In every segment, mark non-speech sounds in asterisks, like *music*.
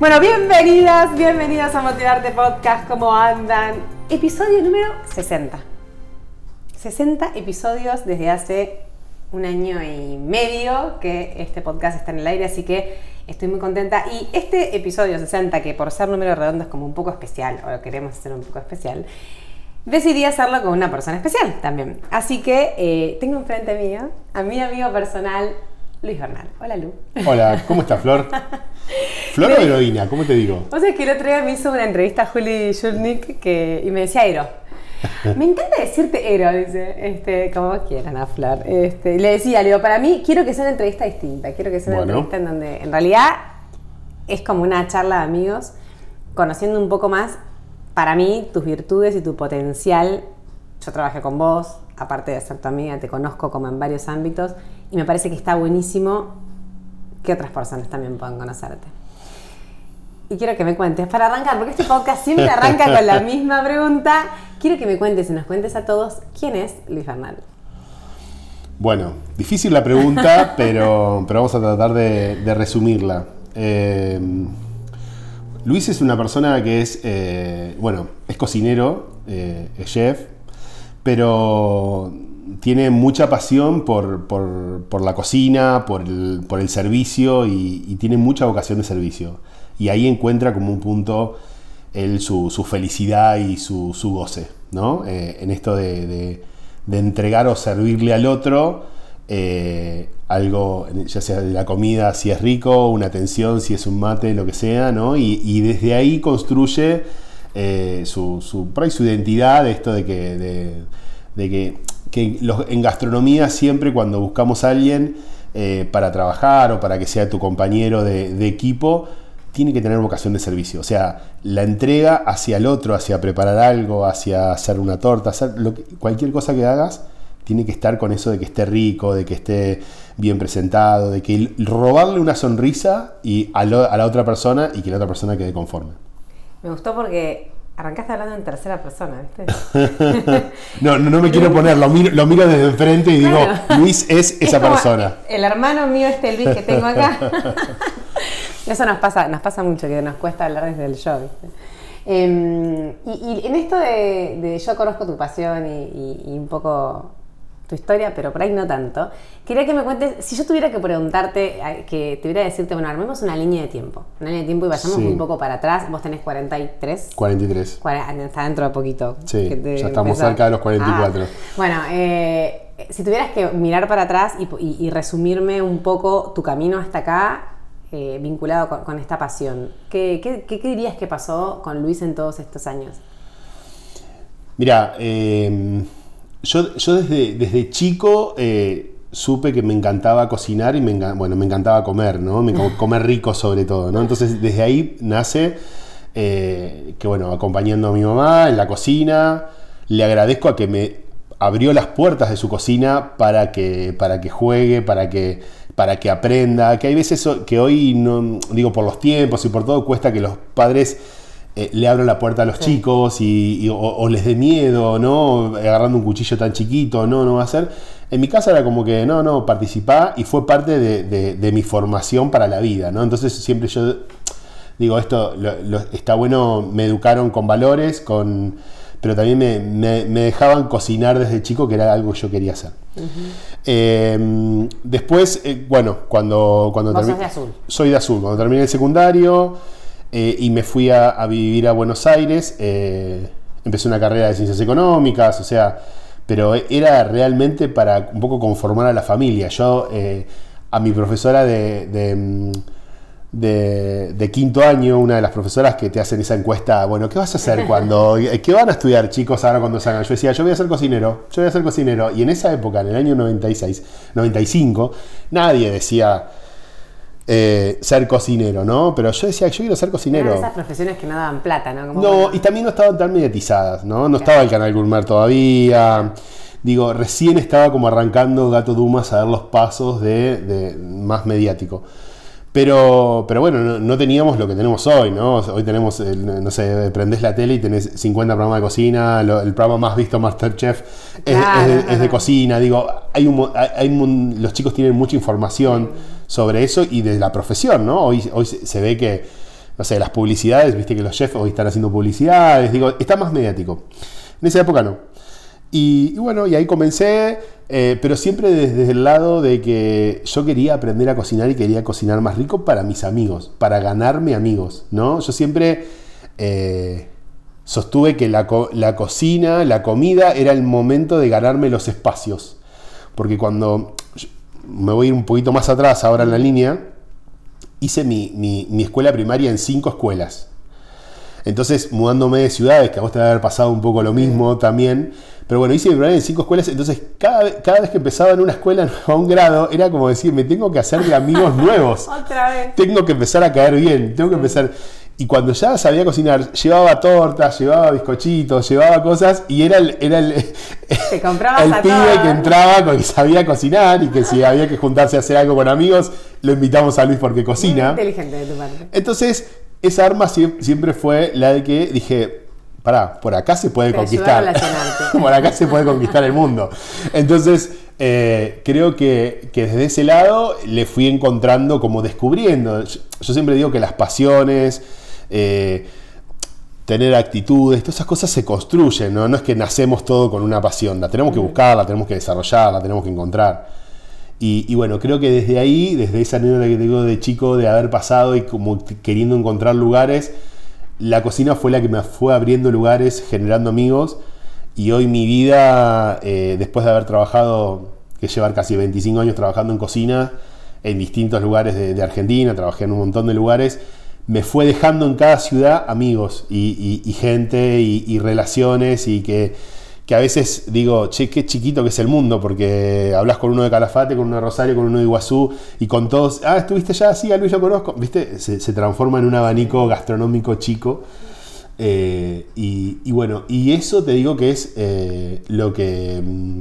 Bueno, bienvenidas, bienvenidos a Motivarte Podcast. ¿Cómo andan? Episodio número 60. 60 episodios desde hace un año y medio que este podcast está en el aire, así que estoy muy contenta. Y este episodio 60, que por ser número redondo es como un poco especial, o lo queremos hacer un poco especial, decidí hacerlo con una persona especial también. Así que eh, tengo enfrente mío a mi amigo personal, Luis Bernal. Hola, Lu. Hola, ¿cómo estás, Flor? *laughs* ¿Flor o heroína? ¿Cómo te digo? O sea, que el otro día me hizo una entrevista a Juli Schulnick que, y me decía Ero. *laughs* Me encanta decirte Ero, dice, este, como vos quieran, a Flor. Este, le decía, le digo, para mí quiero que sea una entrevista distinta, quiero que sea una entrevista en donde en realidad es como una charla de amigos, conociendo un poco más, para mí, tus virtudes y tu potencial. Yo trabajé con vos, aparte de ser tu amiga, te conozco como en varios ámbitos y me parece que está buenísimo que otras personas también puedan conocerte. Y quiero que me cuentes, para arrancar, porque este podcast siempre *laughs* arranca con la misma pregunta, quiero que me cuentes y nos cuentes a todos quién es Luis Bernal. Bueno, difícil la pregunta, *laughs* pero, pero vamos a tratar de, resumirla. Eh, Luis es una persona que es, eh, bueno, es cocinero, eh, es chef, pero tiene mucha pasión por, la cocina, por el, servicio y, tiene mucha vocación de servicio. Y ahí encuentra como un punto él su, felicidad y su, goce, ¿no? Eh, en esto de, entregar o servirle al otro eh, algo, ya sea de la comida, si es rico, una atención, si es un mate, lo que sea, ¿no? Y, desde ahí construye eh, su, su, su, identidad, esto de que, de que que en gastronomía siempre cuando buscamos a alguien eh, para trabajar o para que sea tu compañero de, equipo, tiene que tener vocación de servicio. O sea, la entrega hacia el otro, hacia preparar algo, hacia hacer una torta, cualquier cosa que hagas, tiene que estar con eso de que esté rico, de que esté bien presentado, de que robarle una sonrisa y a la otra persona y que la otra persona quede conforme. Me gustó porque Arrancaste hablando en tercera persona, ¿viste? *laughs* no, no, me quiero poner, lo miro, desde enfrente y digo, Luis es esa persona. El hermano mío, este Luis que tengo acá. *laughs* Eso nos pasa, nos pasa mucho, que nos cuesta hablar desde el ¿viste? Em, y, en esto de, yo conozco tu pasión y un poco tu historia, pero por ahí no tanto. Quería que me cuentes, si yo tuviera que preguntarte, que tuviera que decirte, bueno, armemos una línea de tiempo, una línea de tiempo y vayamos un poco para atrás. Vos tenés 43. 43. está dentro de poquito. Sí, ya estamos cerca de los 44. Ah, bueno, eh, si tuvieras que mirar para atrás y, resumirme un poco tu camino hasta acá, eh, vinculado con, esta pasión, ¿qué, ¿qué, dirías que pasó con Luis en todos estos años? Mira, eh yo, desde, desde chico eh, supe que me encantaba cocinar y me, bueno, me encantaba comer, ¿no? *laughs* comer rico sobre todo, ¿no? Entonces desde ahí nace eh, que, bueno, acompañando a mi mamá en la cocina, le agradezco a que me abrió las puertas de su cocina para que, para que juegue, para que, para que aprenda, que hay veces que hoy, no, digo, por los tiempos y por todo, cuesta que los padres eh, le abro la puerta a los chicos y, o, les dé miedo, ¿no? Agarrando un cuchillo tan chiquito, no, no va a ser. En mi casa era como que, no, no, participá y fue parte de, mi formación para la vida, ¿no? Entonces siempre yo digo, esto está bueno, me educaron con valores, con pero también me, dejaban cocinar desde chico, que era algo que yo quería hacer. Em, después, eh, bueno, cuando, cuando terminé... Soy de azul. Cuando terminé el secundario, eh, y me fui a, vivir a Buenos Aires. Eh, empecé una carrera de ciencias económicas, o sea, pero era realmente para un poco conformar a la familia. Yo, eh, a mi profesora mm, de, de, quinto año, una de las profesoras que te hacen esa encuesta, bueno, ¿qué vas a hacer cuando, qué van a estudiar chicos ahora cuando salgan? Yo decía, yo voy a ser cocinero, yo voy a ser cocinero. Y en esa época, en el año 96, 95, nadie decía eh, ser cocinero, ¿no? Pero yo decía, yo quiero ser cocinero. esas profesiones que no daban plata, ¿no? no, y también no estaban tan mediatizadas, ¿no? No estaba el canal Gourmet todavía. Digo, recién estaba como arrancando Gato Dumas a dar los pasos de más mediático. Pero, pero bueno, no, teníamos lo que tenemos hoy, ¿no? Hoy tenemos, no sé, prendés la tele y tenés 50 programas de cocina, el programa más visto, Masterchef, es, es, de, cocina. Digo, hay un, hay los chicos tienen mucha información sobre eso y de la profesión, ¿no? Hoy, hoy se ve que no sé, las publicidades, viste que los chefs hoy están haciendo publicidades, digo, está más mediático. En esa época no. Y, bueno, y ahí comencé, eh, pero siempre desde el lado de que yo quería aprender a cocinar y quería cocinar más rico para mis amigos, para ganarme amigos, ¿no? Yo siempre eh, sostuve que la, la cocina, la comida, era el momento de ganarme los espacios. Porque cuando me voy a ir un poquito más atrás ahora en la línea, hice mi, mi- mi escuela primaria en cinco escuelas. Entonces, mudándome de ciudades, que a vos te debe haber pasado un poco lo mismo también. Pero bueno, hice mi primaria en cinco escuelas. Entonces, cada, cada vez que empezaba en una escuela *laughs* a un grado, era como decir, me tengo que hacer de amigos nuevos. *laughs* Otra vez. Tengo que empezar a caer bien. Tengo que empezar. Y cuando ya sabía cocinar, llevaba tortas, llevaba bizcochitos, llevaba cosas. Y era el, era el, Te *laughs* el a pibe todos. que entraba con que sabía cocinar y que si había que juntarse a hacer algo con amigos, lo invitamos a Luis porque Muy cocina. inteligente de tu parte. Entonces, esa arma sie- siempre fue la de que dije, pará, por acá se puede Te conquistar. *laughs* por acá se puede conquistar el mundo. Entonces, eh, creo que, que desde ese lado le fui encontrando, como descubriendo. Yo siempre digo que las pasiones, eh, tener actitudes, todas esas cosas se construyen, ¿no? No es que nacemos todo con una pasión, la tenemos que buscar, la tenemos que desarrollar, la tenemos que encontrar. Y, y bueno, creo que desde ahí, desde esa anécdota que tengo de chico, de haber pasado y como queriendo encontrar lugares, la cocina fue la que me fue abriendo lugares, generando amigos. Y hoy mi vida, eh, después de haber trabajado, que llevar casi 25 años trabajando en cocina, en distintos lugares de, de Argentina, trabajé en un montón de lugares, me fue dejando en cada ciudad amigos y, y- y gente y, y relaciones y que, que a veces digo, che, qué chiquito que es el mundo, porque hablas con uno de Calafate, con uno de Rosario, con uno de Iguazú y con todos, ah, estuviste ya, sí, a Luis lo conozco, ¿viste? Se, se transforma en un abanico gastronómico chico. Eh, y, bueno, y eso te digo que es eh, lo que mm,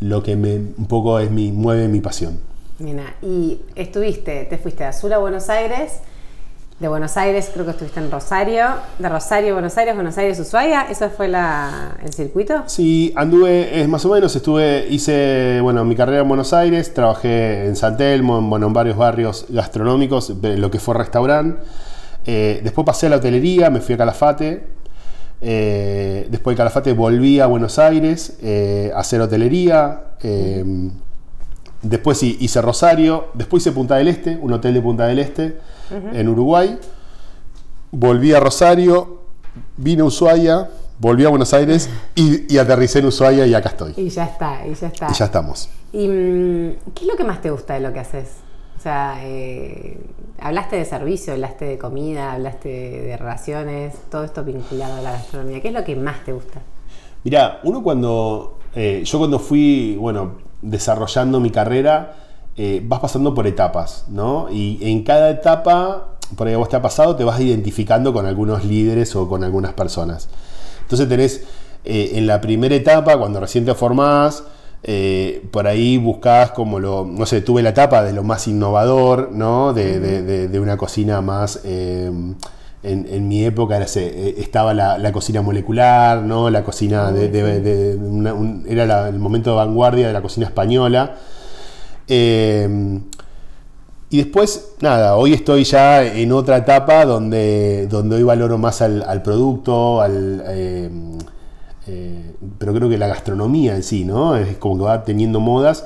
lo que me, un poco es mi, mueve mi pasión. Mira, y estuviste, te fuiste de Azul a Buenos Aires, de Buenos Aires creo que estuviste en Rosario, de Rosario Buenos Aires, Buenos Aires Ushuaia, ¿eso fue la, el circuito? Sí, anduve, es más o menos, estuve, hice, bueno, mi carrera en Buenos Aires, trabajé en San Telmo, en, bueno, en varios barrios gastronómicos, lo que fue restaurante. Eh, después pasé a la hotelería, me fui a Calafate. Eh, después de Calafate volví a Buenos Aires eh, a hacer hotelería. Después sí, hice Rosario. Después hice Punta del Este, un hotel de Punta del Este en Uruguay. Volví a Rosario, vine a Ushuaia, volví a Buenos Aires y, y aterricé en Ushuaia y acá estoy. Y ya está, y ya está. Y ya estamos. ¿Y mm, qué es lo que más te gusta de lo que haces? O sea, eh, hablaste de servicio, hablaste de comida, hablaste de, de relaciones, todo esto vinculado a la gastronomía. ¿Qué es lo que más te gusta? Mirá, uno cuando. eh, yo cuando fui, bueno, desarrollando mi carrera, eh, vas pasando por etapas, ¿no? Y en cada etapa, por ahí vos te ha pasado, te vas identificando con algunos líderes o con algunas personas. Entonces tenés eh, en la primera etapa, cuando recién te formás, eh, por ahí buscás como lo, no sé, tuve la etapa de lo más innovador, ¿no? De, una cocina más, en, en mi época era eh, estaba la, la cocina molecular, ¿no? La cocina de, de- de- una- un- era la- el momento de vanguardia de la cocina española. Eh, y después, nada, hoy estoy ya en otra etapa donde, donde hoy valoro más al, al producto, al, eh, eh, pero creo que la gastronomía en sí, ¿no? Es como que va teniendo modas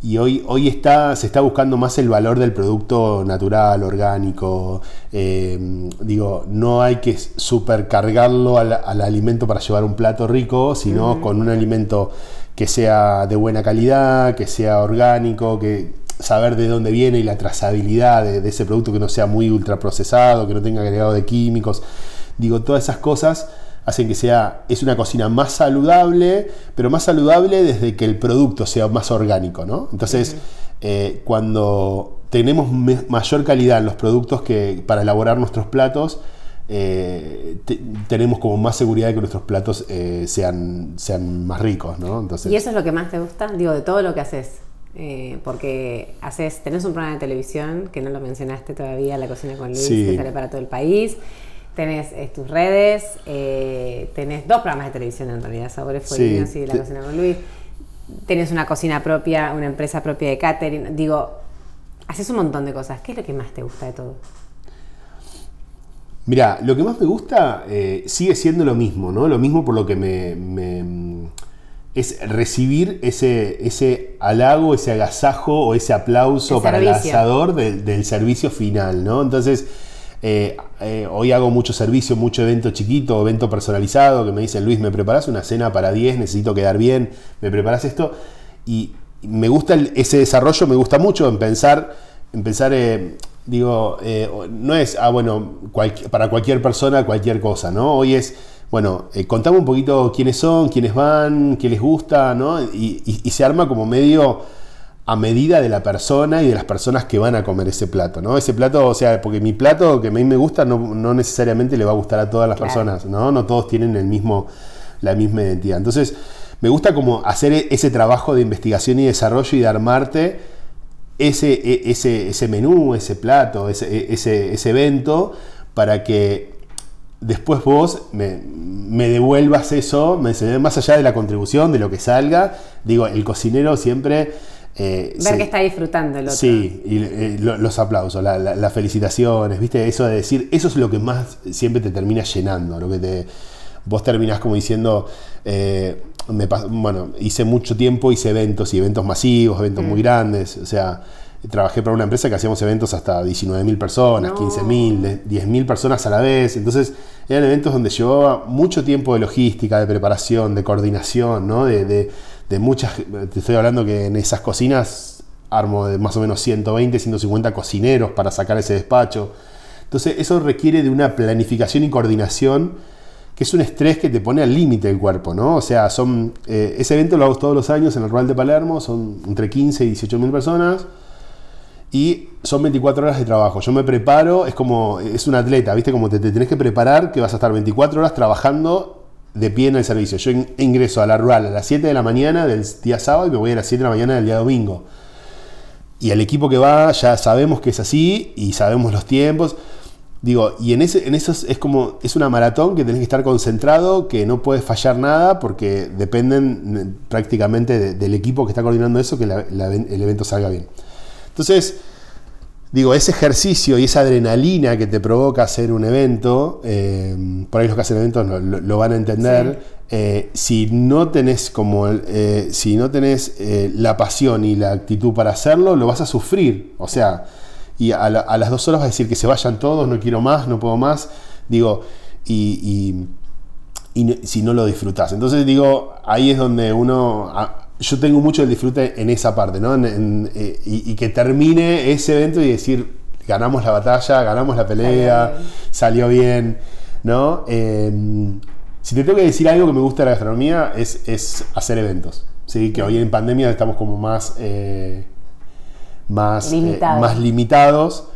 y hoy, hoy está, se está buscando más el valor del producto natural, orgánico. eh, digo, no hay que supercargarlo al, al alimento para llevar un plato rico, sino con un alimento que sea de buena calidad, que sea orgánico, que saber de dónde viene y la trazabilidad de, de ese producto que no sea muy ultraprocesado, que no tenga agregado de químicos. Digo, todas esas cosas hacen que sea, es una cocina más saludable, pero más saludable desde que el producto sea más orgánico, ¿no? Entonces, eh, cuando tenemos mayor calidad en los productos que para elaborar nuestros platos, eh, te- tenemos como más seguridad de que nuestros platos eh, sean, sean más ricos, ¿no? Entonces, ¿Y eso es lo que más te gusta? Digo, de todo lo que haces. Eh, porque haces, tenés un programa de televisión que no lo mencionaste todavía, La Cocina con Luis, Sí. que sale para todo el país. Tenés eh, tus redes, eh, tenés dos programas de televisión en realidad, Sabores Fueguinos Sí. y La Te- Cocina con Luis. Tenés una cocina propia, una empresa propia de catering. Digo, haces un montón de cosas. ¿Qué es lo que más te gusta de todo? Mira, lo que más me gusta eh, sigue siendo lo mismo, ¿no? Lo mismo por lo que me, me- es recibir ese, ese halago, ese agasajo o ese aplauso El para el asador del, del servicio final, ¿no? Entonces, eh, eh, hoy hago mucho servicio, mucho evento chiquito, evento personalizado, que me dicen, Luis, ¿me preparas una cena para 10? Necesito quedar bien, ¿me preparas esto? Y me gusta el- ese desarrollo, me gusta mucho en pensar, en pensar eh, digo, no es, ah, bueno, para cualquier persona, cualquier cosa, ¿no? Hoy es, bueno, contame un poquito quiénes son, quiénes van, qué les gusta, ¿no? Y se arma como medio a medida de la persona y de las personas que van a comer ese plato, ¿no? Ese plato, o sea, porque mi plato que a mí me gusta no, no necesariamente le va a gustar a todas las Claro. personas, ¿no? No todos tienen el mismo, la misma identidad. Entonces, me gusta como hacer e- ese trabajo de investigación y desarrollo y de armarte ese, e- ese, ese menú, ese plato, ese, e- ese, ese evento, para que después vos me, me devuelvas eso, me, más allá de la contribución, de lo que salga. Digo, el cocinero siempre... eh, Ver que está disfrutando el otro. Sí, y eh, lo- los aplausos, la- la- las felicitaciones, ¿viste? Eso de decir, eso es lo que más siempre te termina llenando, lo que te... Vos terminás como diciendo, eh, me bueno, hice mucho tiempo, hice eventos y eventos masivos, eventos muy grandes, o sea, trabajé para una empresa que hacíamos eventos hasta 19.000 personas, No. 15.000, de- 10.000 personas a la vez, entonces eran eventos donde llevaba mucho tiempo de logística, de preparación, de coordinación, ¿no? De, de- de muchas, te estoy hablando que en esas cocinas armo de más o menos 120, 150 cocineros para sacar ese despacho. Entonces eso requiere de una planificación y coordinación que es un estrés que te pone al límite del cuerpo, ¿no? O sea, son, eh, ese evento lo hago todos los años en el Rural de Palermo, son entre 15 y 18 mil personas y son 24 horas de trabajo. Yo me preparo, es como, es un atleta, ¿viste? Como te, te tenés que preparar que vas a estar 24 horas trabajando de pie en el servicio. Yo in- ingreso a la rural a las 7 de la mañana del día sábado y me voy a las 7 de la mañana del día domingo. Y el equipo que va ya sabemos que es así y sabemos los tiempos. Digo, y en, ese, en esos es como, es una maratón que tenés que estar concentrado, que no puedes fallar nada porque dependen eh, prácticamente de- del equipo que está coordinando eso, que el evento salga bien. Entonces, digo, ese ejercicio y esa adrenalina que te provoca hacer un evento, eh, por ahí los que hacen eventos lo, lo- lo van a entender. eh, si no tenés como eh, si no tenés la pasión y la actitud para hacerlo, lo vas a sufrir. O sea, y a, la- a las dos horas vas a decir que se vayan todos, no quiero más, no puedo más. Digo, y, y- y no- si no lo disfrutás. Entonces digo, ahí es donde uno... a- yo tengo mucho el disfrute en esa parte, ¿no? En- en, eh, y, y que termine ese evento y decir, ganamos la batalla, ganamos la pelea, salió bien, ¿no? Eh, si te tengo que decir algo que me gusta de la gastronomía es, es hacer eventos, ¿sí? Que hoy en pandemia estamos como más... eh, más, eh, más limitados,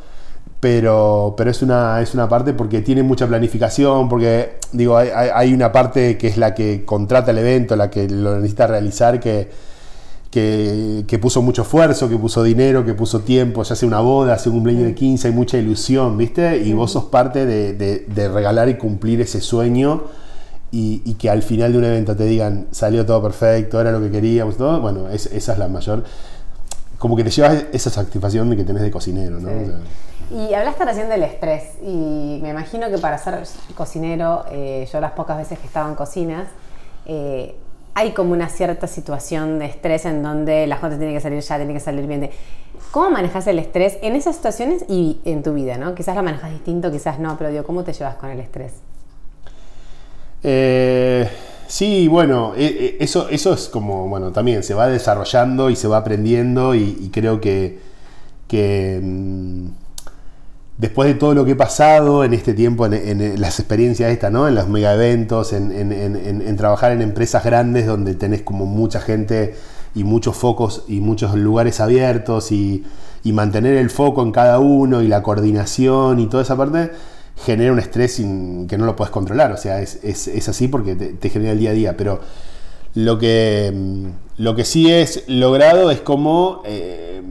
pero, pero es, una, es una parte porque tiene mucha planificación, porque digo, hay, una parte que es la que contrata el evento, la que lo necesita realizar, que, que, que puso mucho esfuerzo, que puso dinero, que puso tiempo, ya sea una boda, sea un cumpleaños de 15, hay mucha ilusión, ¿viste? Y vos sos parte de, de- de regalar y cumplir ese sueño. Y, y que al final de un evento te digan salió todo perfecto, era lo que queríamos, todo, bueno, es- esa es la mayor como que te llevas esa satisfacción de que tenés de cocinero, ¿no? Sí. O sea, Y hablaste recién del estrés y me imagino que para ser cocinero, eh, yo las pocas veces que estaba en cocinas, eh, hay como una cierta situación de estrés en donde la gente tiene que salir ya, tiene que salir bien. ¿Cómo manejas el estrés en esas situaciones y en tu vida? ¿no? Quizás lo manejas distinto, quizás no, pero digo, ¿cómo te llevas con el estrés? Eh, sí, bueno, eso, eso es como, bueno, también se va desarrollando y se va aprendiendo y, y creo que, que, mm, después de todo lo que he pasado en este tiempo, en, las experiencias estas, ¿no? En los mega eventos, en, trabajar en empresas grandes donde tenés como mucha gente y muchos focos y muchos lugares abiertos y, mantener el foco en cada uno y la coordinación y toda esa parte genera un estrés que no lo puedes controlar. O sea, es, así porque te, te genera el día a día. Pero lo que, mm, lo que sí es logrado es como eh,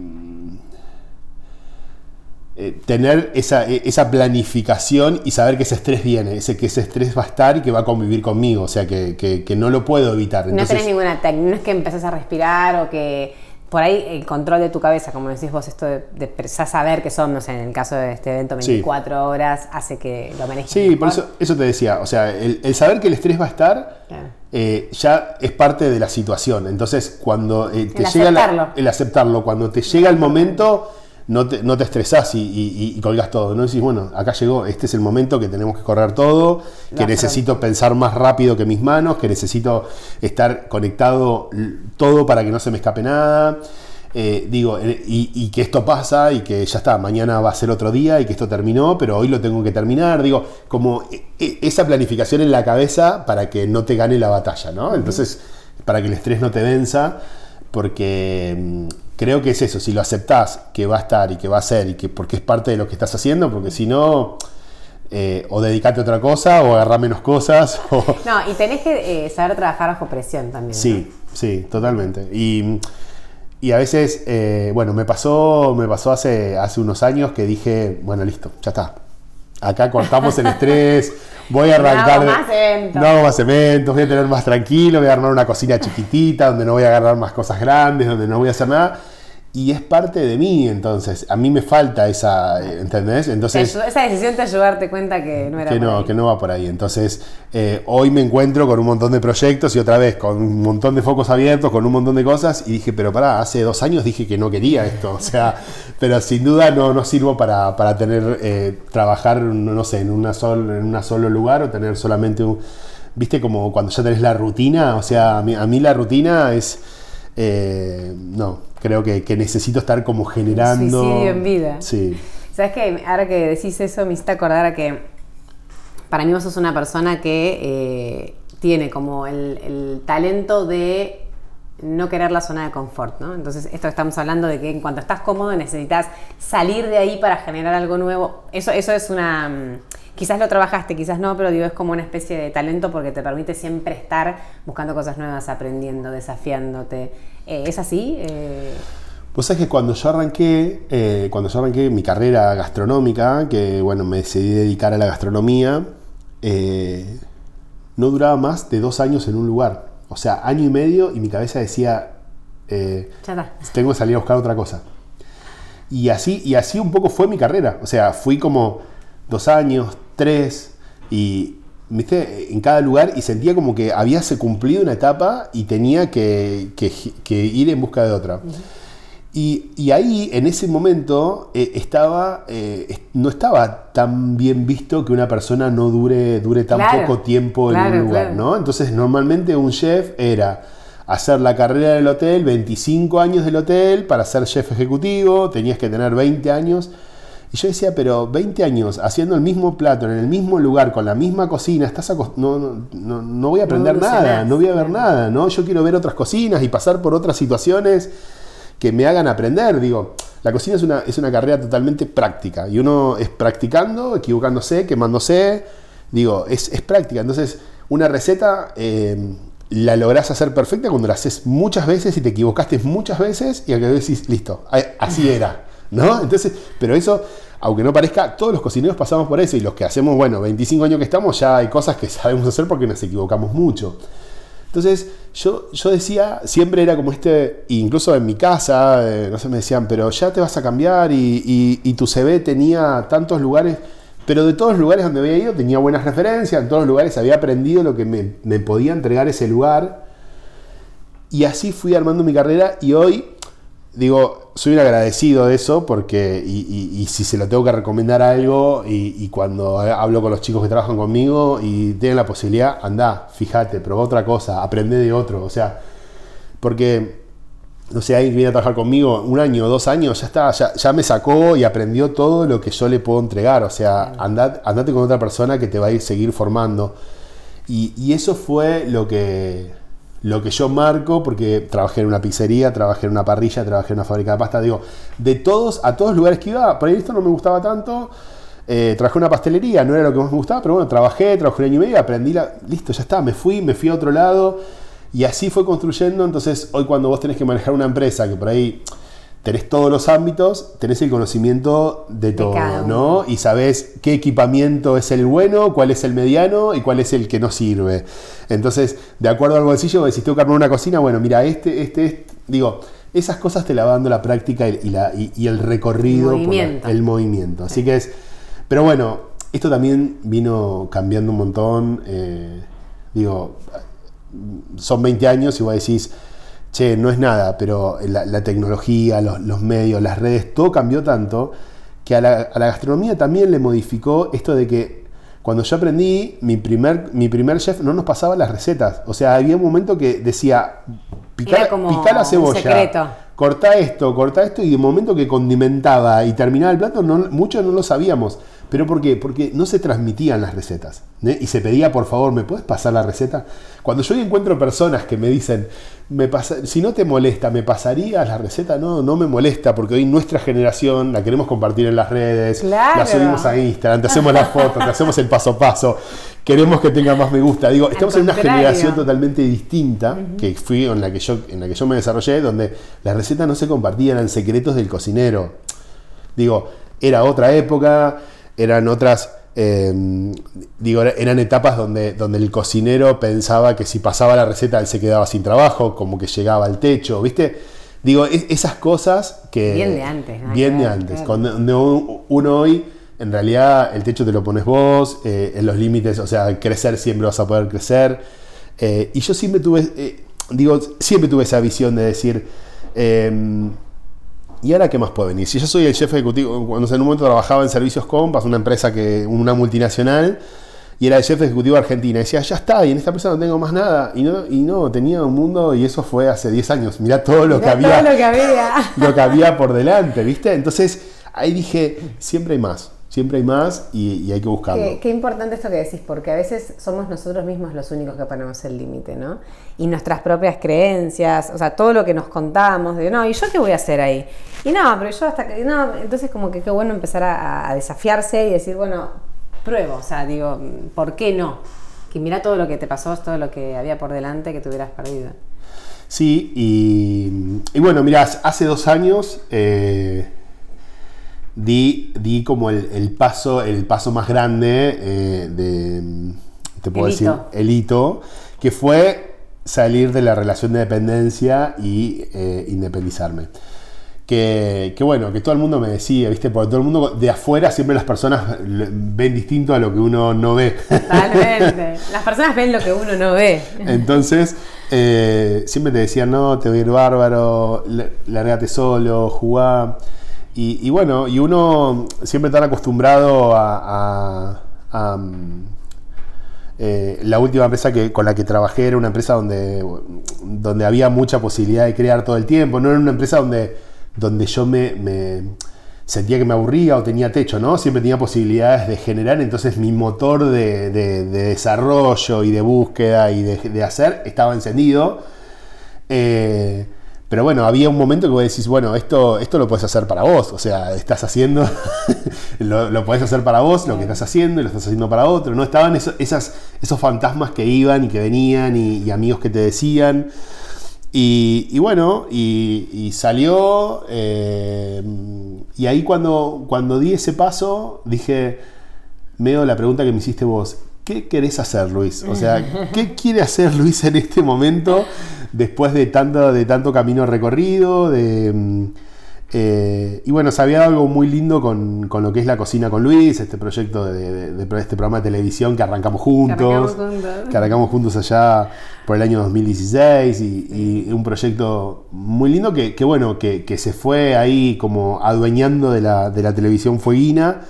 eh, tener esa, eh, esa planificación y saber que ese estrés viene, ese, que ese estrés va a estar y que va a convivir conmigo. O sea, que, que- que no lo puedo evitar. no tenés ninguna técnica, no es que empezás a respirar o que por ahí el control de tu cabeza, como decís vos, esto de, de saber que son, no sé, en el caso de este evento, 24 horas, hace que lo manejes. Sí, por eso, eso te decía, o sea, el, el saber que el estrés va a estar Claro. eh, ya es parte de la situación. Entonces, cuando eh, te El llega la- el aceptarlo, cuando te llega el momento, no te, no te estresás y, y- todo. No decís, bueno, acá llegó, este es el momento que tenemos que correr todo, que necesito pensar más rápido que mis manos, que necesito estar conectado todo para que no se me escape nada. Eh, digo, eh, y, y que esto pasa y que ya está, mañana va a ser otro día y que esto terminó, pero hoy lo tengo que terminar. Digo, como e- e- esa planificación en la cabeza para que no te gane la batalla, ¿no? Entonces, para que el estrés no te venza, porque mm, creo que es eso, si lo aceptás que va a estar y que va a ser y que porque es parte de lo que estás haciendo, porque si no, eh, o dedicate a otra cosa o agarrar menos cosas *laughs* o... No, y tenés que eh, saber trabajar bajo presión también. ¿no? Sí, sí, totalmente. Y, y a veces, eh, bueno, me pasó, me pasó hace, hace unos años que dije, bueno, listo, ya está. Acá cortamos el estrés, *laughs* voy a No arrancar. hago de- más eventos. No hago más eventos, voy a tener más tranquilo, voy a armar una cocina chiquitita, donde no voy a agarrar más cosas grandes, donde no voy a hacer nada. Y es parte de mí, entonces. A mí me falta esa, ¿entendés? Te Entonces esa decisión te ayudó a darte cuenta que no era que por no, ahí. que no va por ahí. Entonces, eh, hoy me encuentro con un montón de proyectos y otra vez con un montón de focos abiertos, con un montón de cosas, y dije, pero pará, hace dos años dije que no quería esto. *laughs* O sea, pero sin duda no, no sirvo para, para tener, eh, trabajar, no sé, en una sol, en un solo lugar o tener solamente un. Viste, como cuando ya tenés la rutina, o sea, a mí, a mí la rutina es. eh, no, creo que, que necesito estar como generando. suicidio en vida. Sí. ¿Sabes qué? Ahora que decís eso, me hiciste acordar a que para mí vos sos una persona que eh, tiene como el, el talento de no querer la zona de confort, ¿no? Entonces, esto estamos hablando de que en cuanto estás cómodo necesitas salir de ahí para generar algo nuevo. Eso, eso es una... Quizás lo trabajaste, quizás no, pero digo, es como una especie de talento porque te permite siempre estar buscando cosas nuevas, aprendiendo, desafiándote. Eh, ¿Es así? Eh, Vos sabés que cuando yo arranqué, eh, cuando yo arranqué mi carrera gastronómica, que bueno, me decidí dedicar a la gastronomía, eh, no duraba más de dos años en un lugar. O sea, año y medio y mi cabeza decía, tengo que salir a buscar otra cosa. Y así, y así un poco fue mi carrera. O sea, fui como dos años, tres, y viste, en cada lugar y sentía como que había se cumplido una etapa y tenía que, que- que ir en busca de otra. Y, y ahí, en ese momento, eh, estaba, eh, no estaba tan bien visto que una persona no dure, dure tan Claro, poco tiempo en un lugar, claro. ¿no? Entonces, normalmente un chef era hacer la carrera del hotel, 25 años del hotel para ser chef ejecutivo, tenías que tener 20 años. Y yo decía, pero 20 años haciendo el mismo plato, en el mismo lugar, con la misma cocina, estás acost- no, no, no, no voy a aprender nada, no voy a ver nada, ¿no? Yo quiero ver otras cocinas y pasar por otras situaciones que me hagan aprender. Digo, la cocina es una, es una carrera totalmente práctica y uno es practicando, equivocándose, quemándose. Digo, es, es práctica. Entonces, una receta eh, la lográs hacer perfecta cuando la haces muchas veces y te equivocaste muchas veces y al que decís, listo, a- así era. ¿No? Entonces, pero eso, aunque no parezca, todos los cocineros pasamos por eso y los que hacemos, bueno, 25 años que estamos, ya hay cosas que *laughs* sabemos hacer porque nos equivocamos mucho. Entonces, yo, yo decía, siempre era como este, incluso en mi casa, eh, no sé, me decían, pero ya te vas a cambiar y, y- tu CV tenía tantos lugares, pero de todos los lugares donde había ido tenía buenas referencias, en todos los lugares había aprendido lo que me, me podía entregar ese lugar. Y así fui armando mi carrera y hoy, digo, soy un agradecido de eso porque, y, y- y si se lo tengo que recomendar algo, y, y cuando hablo con los chicos que trabajan conmigo y tienen la posibilidad, anda, fíjate, probá otra cosa, aprende de otro, o sea, porque, no sé, alguien que viene a trabajar conmigo un año o dos años, ya está, ya, ya me sacó y aprendió todo lo que yo le puedo entregar, o sea, andad- andate con otra persona que te va a ir seguir formando. Y, y eso fue lo que, lo que yo marco, porque trabajé en una pizzería, trabajé en una parrilla, trabajé en una fábrica de pasta. Digo, de todos, a todos los lugares que iba, por ahí esto no me gustaba tanto. eh, trabajé en una pastelería, no era lo que más me gustaba, pero bueno, trabajé, trabajé un año y medio, aprendí, la, listo, ya está, me fui, me fui a otro lado. Y así fue construyendo. Entonces, hoy cuando vos tenés que manejar una empresa que por ahí tenés todos los ámbitos, tenés el conocimiento de todo. ¿no? Y sabés qué equipamiento es el bueno, cuál es el mediano y cuál es el que no sirve. Entonces, de acuerdo al bolsillo, decís, tengo que armar una cocina, bueno, mira, este, este, este, digo, esas cosas te la va dando la práctica y, la, y, el recorrido, el movimiento. el movimiento. Así que es, pero bueno, esto también vino cambiando un montón. Eh, digo, son 20 años y vos decís, che, no es nada, pero la, tecnología, los, medios, las redes, todo cambió tanto que a la, gastronomía también le modificó esto de que cuando yo aprendí, mi primer, mi primer chef no nos pasaba las recetas. O sea, había un momento que decía, picar, la cebolla, corta esto, corta esto, y de momento que condimentaba y terminaba el plato, no, muchos no lo sabíamos. ¿Pero por qué? Porque no se transmitían las recetas. ¿eh? Y se pedía, por favor, ¿me puedes pasar la receta? Cuando yo encuentro personas que me dicen, me pasa, si no te molesta, ¿me pasarías la receta? No, no me molesta, porque hoy nuestra generación la queremos compartir en las redes, la subimos a Instagram, te hacemos las fotos, te hacemos el paso a paso, queremos que tenga más me gusta. Digo, estamos en una generación totalmente distinta, que fui en la que, yo, en la que yo me desarrollé, donde las recetas no se compartían, eran secretos del cocinero. Digo, era otra época eran otras, em, digo, eran etapas donde, donde el cocinero pensaba que si pasaba la receta él se quedaba sin trabajo, como que llegaba al techo, ¿viste? Digo, esas cosas que... Bien de antes. Bien de antes. Cuando uno hoy, en realidad, el techo te lo pones vos, eh, en los límites, o sea, crecer siempre vas a poder crecer. Eh, y yo siempre tuve, eh, digo, siempre tuve esa visión de decir, em, ¿Y ahora qué más puede venir? Si yo soy el jefe ejecutivo, cuando en un momento trabajaba en Servicios Compas, una empresa que, una multinacional, y era el jefe ejecutivo de Argentina, y decía, ya está, y en esta empresa no tengo más nada. Y no, y no tenía un mundo, y eso fue hace 10 años. Mirá todo lo que había. Todo lo que había. *laughs* lo que había por delante, ¿viste? Entonces, ahí dije, siempre hay más siempre hay más y, hay que buscarlo. Qué, importante esto que decís, porque a veces somos nosotros mismos los únicos que ponemos el límite, ¿no? Y nuestras propias creencias, o sea, todo lo que nos contamos, de, no, ¿y yo qué voy a hacer ahí? Y no, pero yo hasta que, no, entonces como que qué bueno empezar a, desafiarse y decir, bueno, pruebo, o sea, digo, ¿por qué no? Que mira todo lo que te pasó, todo lo que había por delante que te hubieras perdido. Sí, y, y bueno, mirá, hace dos años... Eh, di, di como el, paso, el paso más grande eh, de, te puedo decir, el hito, que fue salir de la relación de dependencia y eh, independizarme. Que, bueno, que todo el mundo me decía, ¿viste? Porque todo el mundo de afuera siempre las personas ven distinto a lo que uno no ve. Totalmente. *laughs* Las personas ven lo que uno no ve. Entonces, eh, siempre te decían, no, te voy a ir bárbaro, largate solo, jugá. Y, bueno, y uno siempre tan acostumbrado a... Mm, eh, la última empresa que, con la que trabajé era una empresa donde, donde había mucha posibilidad de crear todo el tiempo, no era una empresa donde, donde yo me, sentía que me aburría o tenía techo, ¿no? Siempre tenía posibilidades de generar, entonces mi motor de, desarrollo y de búsqueda y de, hacer estaba encendido. Eh, pero bueno, había un momento que vos decís, bueno, esto, esto lo puedes hacer para vos, o sea, estás haciendo, *laughs* lo, lo podés hacer para vos, lo que estás haciendo, y lo estás haciendo para otro, ¿no? Estaban esas, esos fantasmas que iban y que venían y, amigos que te decían. Y, bueno, y, salió, eh, y ahí cuando, cuando di ese paso, dije, medio la pregunta que me hiciste vos, ¿qué querés hacer, Luis? O sea, *laughs* ¿qué quiere hacer Luis en este momento después de tanto, de tanto camino recorrido? De, mm, eh, y bueno, se había algo muy lindo con, lo que es la cocina con Luis, este proyecto de, este programa de televisión que arrancamos juntos, que arrancamos juntos, allá por el año 2016 y, un proyecto muy lindo que, bueno, que, se fue ahí como adueñando de la, televisión fueguina.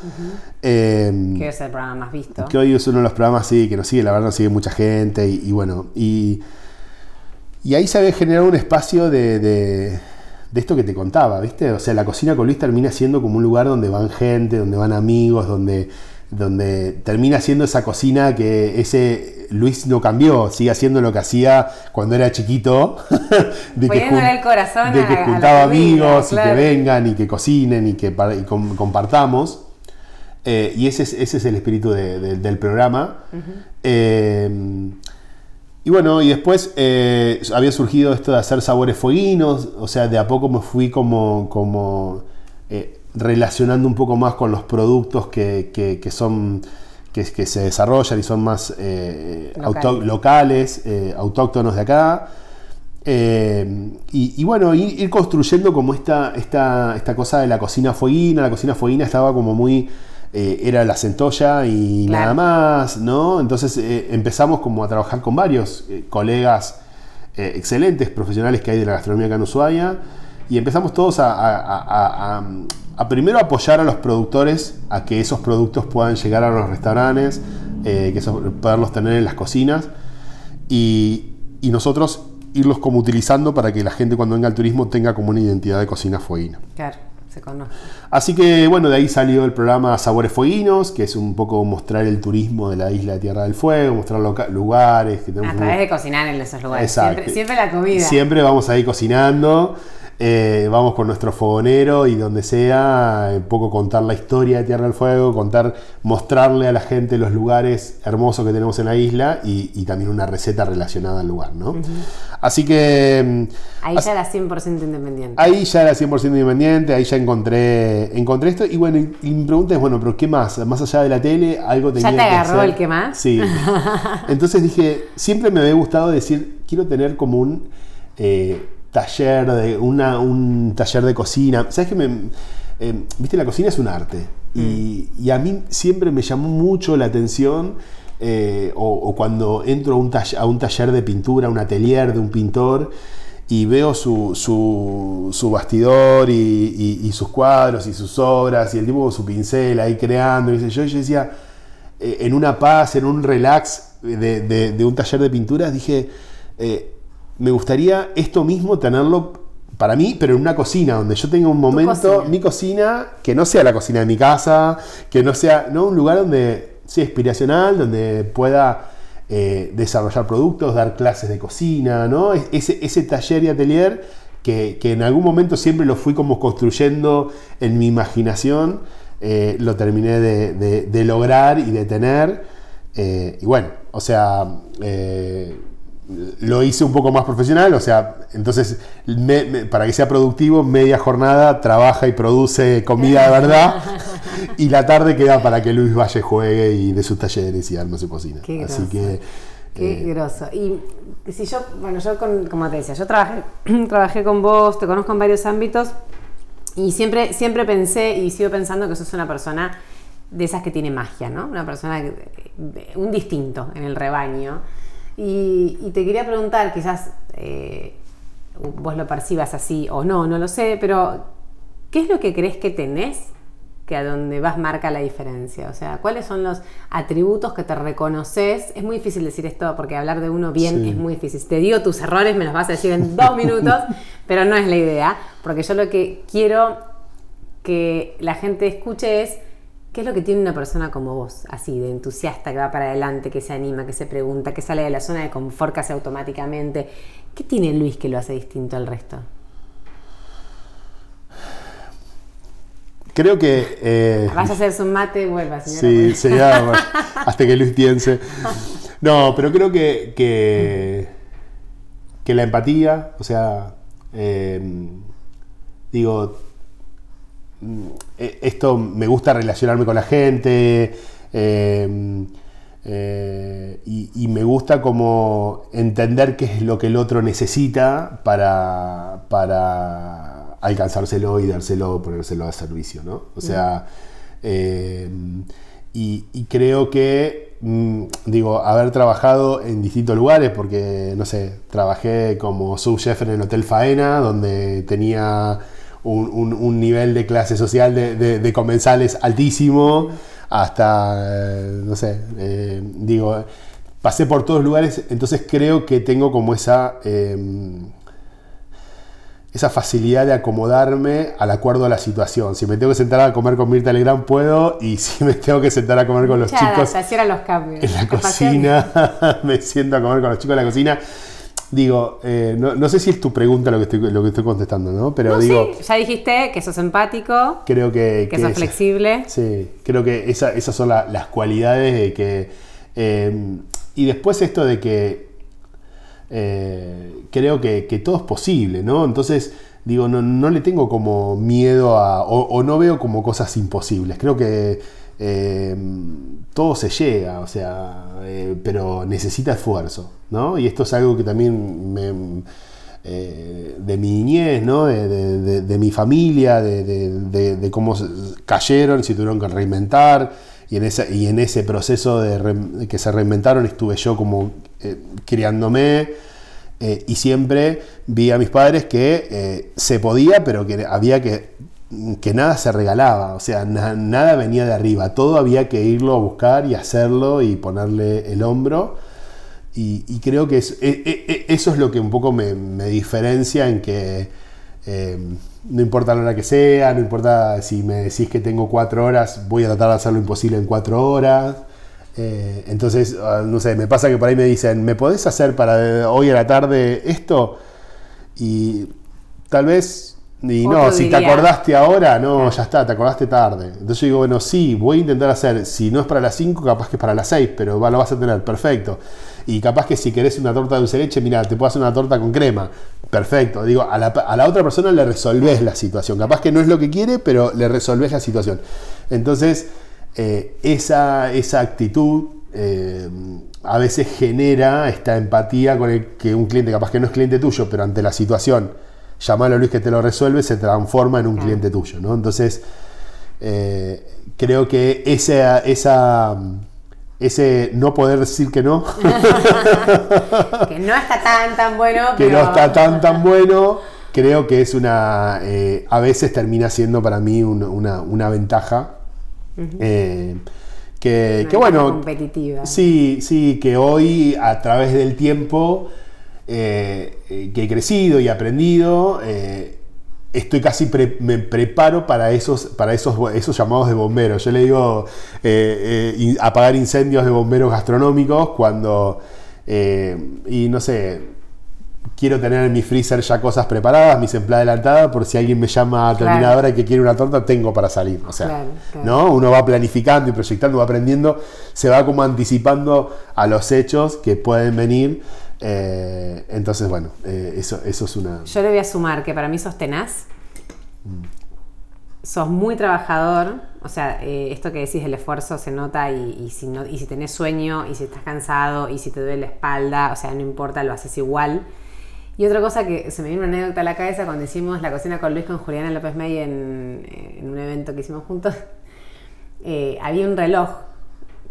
Em, que es el programa más visto. Que hoy es uno de los programas sí, que nos sigue, la verdad nos sigue mucha gente y, bueno, y, y, ahí se había generado un espacio de, de, esto que te contaba, ¿viste? O sea, la cocina con Luis termina siendo como un lugar donde van gente, donde van amigos, donde, donde termina siendo esa cocina que ese Luis no cambió, sigue haciendo lo que hacía cuando era chiquito. *laughs* de que, el corazón de que juntaba amigos y que vengan y que cocinen y que y compartamos. Eh, y ese es, ese es el espíritu del programa. Eh, y bueno, y después eh, había surgido esto de hacer sabores fueguinos, o sea, de a poco me fui como, como relacionando un poco más con los productos que, son que, que, se desarrollan y son más locales, autóctonos de acá. Eh, y, bueno, ir, construyendo como esta, esta, esta cosa de la cocina fueguina. La cocina fueguina estaba como muy eh, era la centolla y nada más, ¿no? Entonces eh, empezamos como a trabajar con varios eh, colegas excelentes, profesionales que hay de la gastronomía acá en Ushuaia, y empezamos todos a, primero apoyar a los productores a que esos productos puedan llegar a los restaurantes, que poderlos tener en las cocinas, y, y nosotros irlos como utilizando para que la gente cuando venga al turismo tenga como una identidad de cocina fueguina. Claro se conoce. Así que bueno, de ahí salió el programa Sabores Fueguinos, que es un poco mostrar el turismo de la isla de Tierra del Fuego, mostrar lugares. Que a través de cocinar en esos lugares. Siempre, siempre la comida. Siempre vamos ahí cocinando. Eh, vamos con nuestro fogonero y donde sea, un poco contar la historia de Tierra del Fuego, contar, mostrarle a la gente los lugares hermosos que tenemos en la isla y, también una receta relacionada al lugar, ¿no? Así que... Mm, ahí ya era 100% independiente. Ahí ya era 100% independiente, ahí ya encontré, encontré esto y bueno, y, mi pregunta es, bueno, pero ¿qué más? Más allá de la tele, algo tenía ¿Ya te agarró el qué más? Sí. *laughs* Entonces dije, siempre me había gustado decir, quiero tener como un... Eh, taller, de una, un taller de cocina. ¿Sabes que me, eh, Viste, la cocina es un arte. Y, mm. y, a mí siempre me llamó mucho la atención, eh, o, cuando entro a un, taller, a un taller de pintura, un atelier de un pintor, y veo su, su, su bastidor y, y, sus cuadros y sus obras, y el tipo con su pincel ahí creando, y yo, yo decía, eh, en una paz, en un relax de, de, de un taller de pinturas, dije, me gustaría esto mismo tenerlo para mí, pero en una cocina, donde yo tenga un momento, mi cocina, que no sea la cocina de mi casa, que no sea, no un lugar donde sea inspiracional, donde pueda eh, desarrollar productos, dar clases de cocina, ¿no? Ese, ese taller y atelier que, en algún momento siempre lo fui como construyendo en mi imaginación, eh, lo terminé de, lograr y de tener. Eh, y bueno, o sea, lo hice un poco más profesional, o sea, entonces para que sea productivo, media jornada trabaja y produce comida de verdad *laughs* y la tarde queda para que Luis Valle juegue y de sus talleres y arme su cocina. Qué Así que... Qué eh, groso. Y si yo, bueno, yo como te decía, yo trabajé, *clears throat* trabajé con vos, te conozco en varios ámbitos y siempre, siempre pensé y sigo pensando que sos una persona de esas que tiene magia, ¿no? Una persona, un distinto en el rebaño. Y, te quería preguntar, quizás eh, vos lo percibas así o no, no lo sé, pero ¿qué es lo que crees que tenés que a donde vas marca la diferencia? O sea, ¿cuáles son los atributos que te reconoces? Es muy difícil decir esto porque hablar de uno bien es muy difícil. Te digo tus errores, me los vas a decir en dos minutos, *laughs* pero no es la idea, porque yo lo que quiero que la gente escuche es ¿Qué es lo que tiene una persona como vos, así, de entusiasta, que va para adelante, que se anima, que se pregunta, que sale de la zona de confort, hace automáticamente? ¿Qué tiene Luis que lo hace distinto al resto? Creo que... Eh, Vas a hacer su mate y vuelva, señora. Sí, se llama, *laughs* hasta que Luis piense. No, pero creo que, que, que la empatía, o sea, eh, digo, eh, esto me gusta relacionarme con la gente em, eh, y, me gusta como entender qué es lo que el otro necesita para, para alcanzárselo y dárselo, ponérselo a servicio, ¿no? O sea, em, y, creo que, mm, digo, haber trabajado en distintos lugares, porque, no sé, trabajé como subchef en el Hotel Faena, donde tenía un, nivel de clase social de, comensales altísimo, hasta, eh, no sé, eh, digo, pasé por todos lugares, entonces creo que tengo como esa, em, esa facilidad de acomodarme al acuerdo a la situación. Si me tengo que sentar a comer con Mirta Legrand, puedo, y *laughs* si me tengo que sentar a comer con los chicos los cambios. en la cocina, *laughs* me siento a comer con los chicos en la cocina. Digo, eh, no, sé si es tu pregunta lo que estoy, lo que estoy contestando, ¿no? Pero digo. ya dijiste que sos empático. Creo que. Que, sos flexible. Sí, creo que esas son las cualidades de que. Eh, y después esto de que. Eh, creo que, todo es posible, ¿no? Entonces, digo, no, no le tengo como miedo a. o no veo como cosas imposibles. Creo que eh, todo se llega, o sea, eh, pero necesita esfuerzo, ¿no? Y esto es algo que también eh, de mi niñez, ¿no? de, mi familia, de, cómo cayeron, si tuvieron que reinventar. Y en, ese, y en ese proceso de que se reinventaron estuve yo como criándome. Y siempre vi a mis padres que se podía, pero que había que que nada se regalaba, o sea, nada venía de arriba, todo había que irlo a buscar y hacerlo y ponerle el hombro. Y, creo que e, e, e, eso es lo que un poco me, diferencia en que eh, no importa la hora que sea, no importa si me decís que tengo cuatro horas, voy a tratar de hacer lo imposible en cuatro horas. Eh, entonces, ah, no sé, me pasa que por ahí me dicen, ¿me podés hacer para hoy a la tarde esto? Y tal vez y no, si te acordaste ahora, no, ya está, te acordaste tarde. Entonces yo digo, bueno, sí, voy a intentar hacer, si no es para las 5, capaz que es para las 6, pero lo vas a tener, perfecto. Y capaz que si querés una torta de dulce leche, mira, te puedo hacer una torta con crema. Perfecto. Digo, a la, otra persona le resolvés la situación. Capaz que no es lo que quiere, pero le resolvés la situación. Entonces, eh, esa, esa actitud eh, a veces genera esta empatía con el que un cliente, capaz que no es cliente tuyo, pero ante la situación llamarlo a Luis que te lo resuelve, se transforma en un cliente tuyo, ¿no? Entonces, eh, creo que esa, esa, ese no poder decir que no. *laughs* que no está tan, tan bueno. Que no está tan, tan bueno. Creo que es una. Eh, a veces termina siendo para mí una, ventaja. Eh, que, que bueno. Competitiva. Sí, sí, que hoy a través del tiempo eh, eh, que he crecido y aprendido, eh, estoy casi me preparo para esos, para esos, esos llamados de bomberos. Yo le digo apagar incendios de bomberos gastronómicos cuando, y no sé, quiero tener en mi freezer ya cosas preparadas, mis empleadas adelantadas, por si alguien me llama a terminadora hora y que quiere una torta, tengo para salir. O sea, ¿no? Uno va planificando y proyectando, va aprendiendo, se va como anticipando a los hechos que pueden venir. Eh, entonces, bueno, eh, eso, eso es una... Yo le voy a sumar que para mí sos tenaz, sos muy trabajador, o sea, eh, esto que decís del esfuerzo se nota y, si no, y si tenés sueño, y si estás cansado, y si te duele la espalda, o sea, no importa, lo haces igual. Y otra cosa que se me vino una anécdota a la cabeza cuando hicimos la cocina con Luis con Juliana López May en, en un evento que hicimos juntos, *laughs* había un reloj,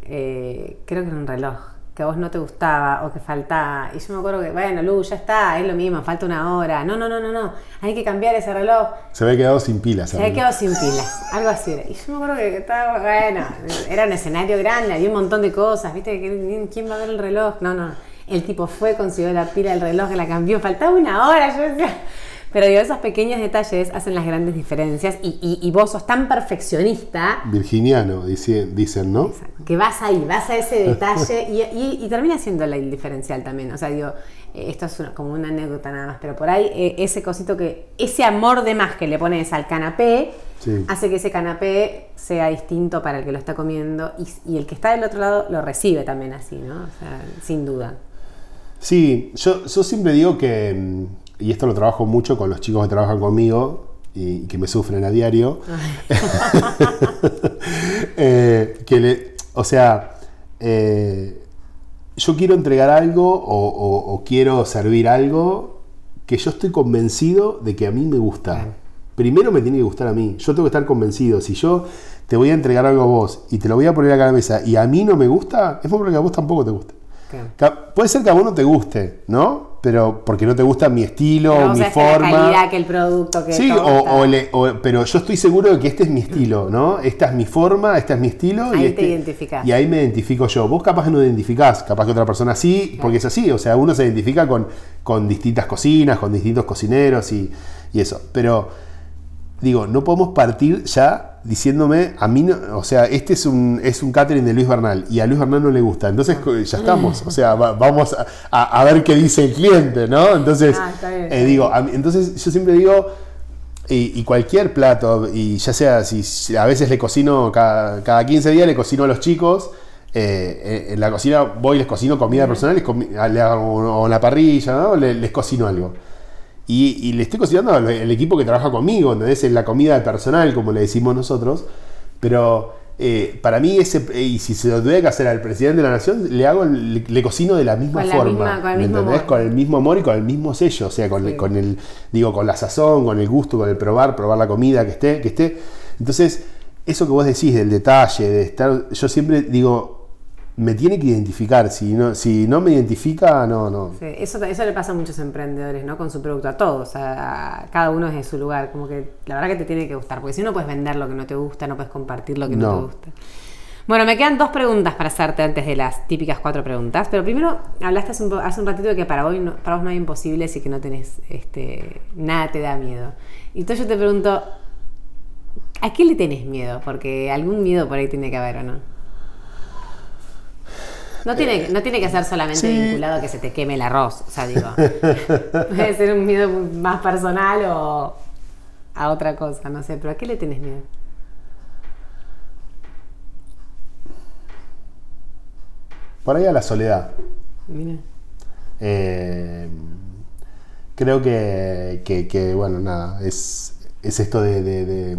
creo que era un reloj, que a vos no te gustaba o que faltaba. Y yo me acuerdo que, bueno, Lu, ya está, es lo mismo, falta una hora. No, no, no, no, no, hay que cambiar ese reloj. Se había quedado sin pilas. Se había quedado sin pilas, algo así. Y yo me acuerdo que estaba, bueno, era un escenario grande, había un montón de cosas, ¿viste? ¿Quién va a ver el reloj? No, no. El tipo fue, consiguió la pila del reloj, la cambió, faltaba una hora. Yo decía, pero digo, esos pequeños detalles hacen las grandes diferencias y, vos sos tan perfeccionista. Virginiano, dicen, ¿no? que vas ahí, vas a ese detalle y, termina siendo el diferencial también. O sea, digo, eh, esto es como una anécdota nada más, pero por ahí eh, ese cosito que, ese amor de más que le pones al canapé, hace que ese canapé sea distinto para el que lo está comiendo y, el que está del otro lado lo recibe también así, ¿no? O sea, sin duda. Sí, yo, yo siempre digo que mm, y esto lo trabajo mucho con los chicos que trabajan conmigo y, que me sufren a diario, *laughs* eh, que le, o sea, eh, yo quiero entregar algo o, quiero servir algo que yo estoy convencido de que a mí me gusta. Primero me tiene que gustar a mí, yo tengo que estar convencido. Si yo te voy a entregar algo a vos y te lo voy a poner acá a la mesa y a mí no me gusta, es porque a vos tampoco te gusta. Puede ser que a vos no te guste, ¿no? Pero porque no te gusta mi estilo o mi forma. La calidad que el producto que Sí, o, pero yo estoy seguro de que este es mi estilo, ¿no? Esta es mi forma, este es mi estilo. Ahí y te este, identificás. Y ahí me identifico yo. Vos capaz que no identificás, capaz que otra persona sí, porque es así. O sea, uno se identifica con, con distintas cocinas, con distintos cocineros y, y eso. Pero digo, no podemos partir ya diciéndome, a mí, no, o sea, este es un, es un catering de Luis Bernal y a Luis Bernal no le gusta, entonces ya estamos, o sea, vamos a, ver qué dice el cliente, ¿no? Entonces, ah, eh, digo, entonces yo siempre digo, y, cualquier plato, y ya sea, si, a veces le cocino, cada, cada 15 días le cocino a los chicos, eh, eh, en la cocina voy y les cocino comida personal, les, le hago la parrilla, ¿no? les cocino algo. Y, le estoy cocinando al, equipo que trabaja conmigo, ¿entendés? Es la comida personal, como le decimos nosotros. Pero eh, para mí ese, eh, y si se lo tuviera que hacer al presidente de la nación, le hago, le, le cocino de la misma Con la forma. misma- con el ¿me mismo entendés? amor. Con el mismo amor y con el mismo sello, o sea, con, Sí. con el, digo, con la sazón, con el gusto, con el probar, probar la comida que esté, que esté. Entonces, eso que vos decís del detalle, de estar, yo siempre digo, me tiene que identificar, si no, si no me identifica, no, no. Sí, eso, eso le pasa a muchos emprendedores, ¿no? Con su producto, a todos, a, a cada uno desde su lugar. Como que la verdad que te tiene que gustar, porque si no puedes vender lo que no te gusta, no puedes compartir lo que no, No. te gusta. Bueno, me quedan dos preguntas para hacerte antes de las típicas cuatro preguntas. Pero primero, hablaste hace un, po- hace un ratito de que para, hoy no, para vos no hay imposibles y que no tenés este, nada te da miedo. Y entonces yo te pregunto, ¿a qué le tenés miedo? Porque algún miedo por ahí tiene que haber, ¿o no? No tiene, no tiene que ser solamente sí. vinculado a que se te queme el arroz. O sea, digo, *laughs* puede ser un miedo más personal o a otra cosa, no sé. Pero ¿a qué le tenés miedo? Por ahí a la soledad. Mira. Eh, creo que, que- que, bueno, nada, es, es esto de, de, de,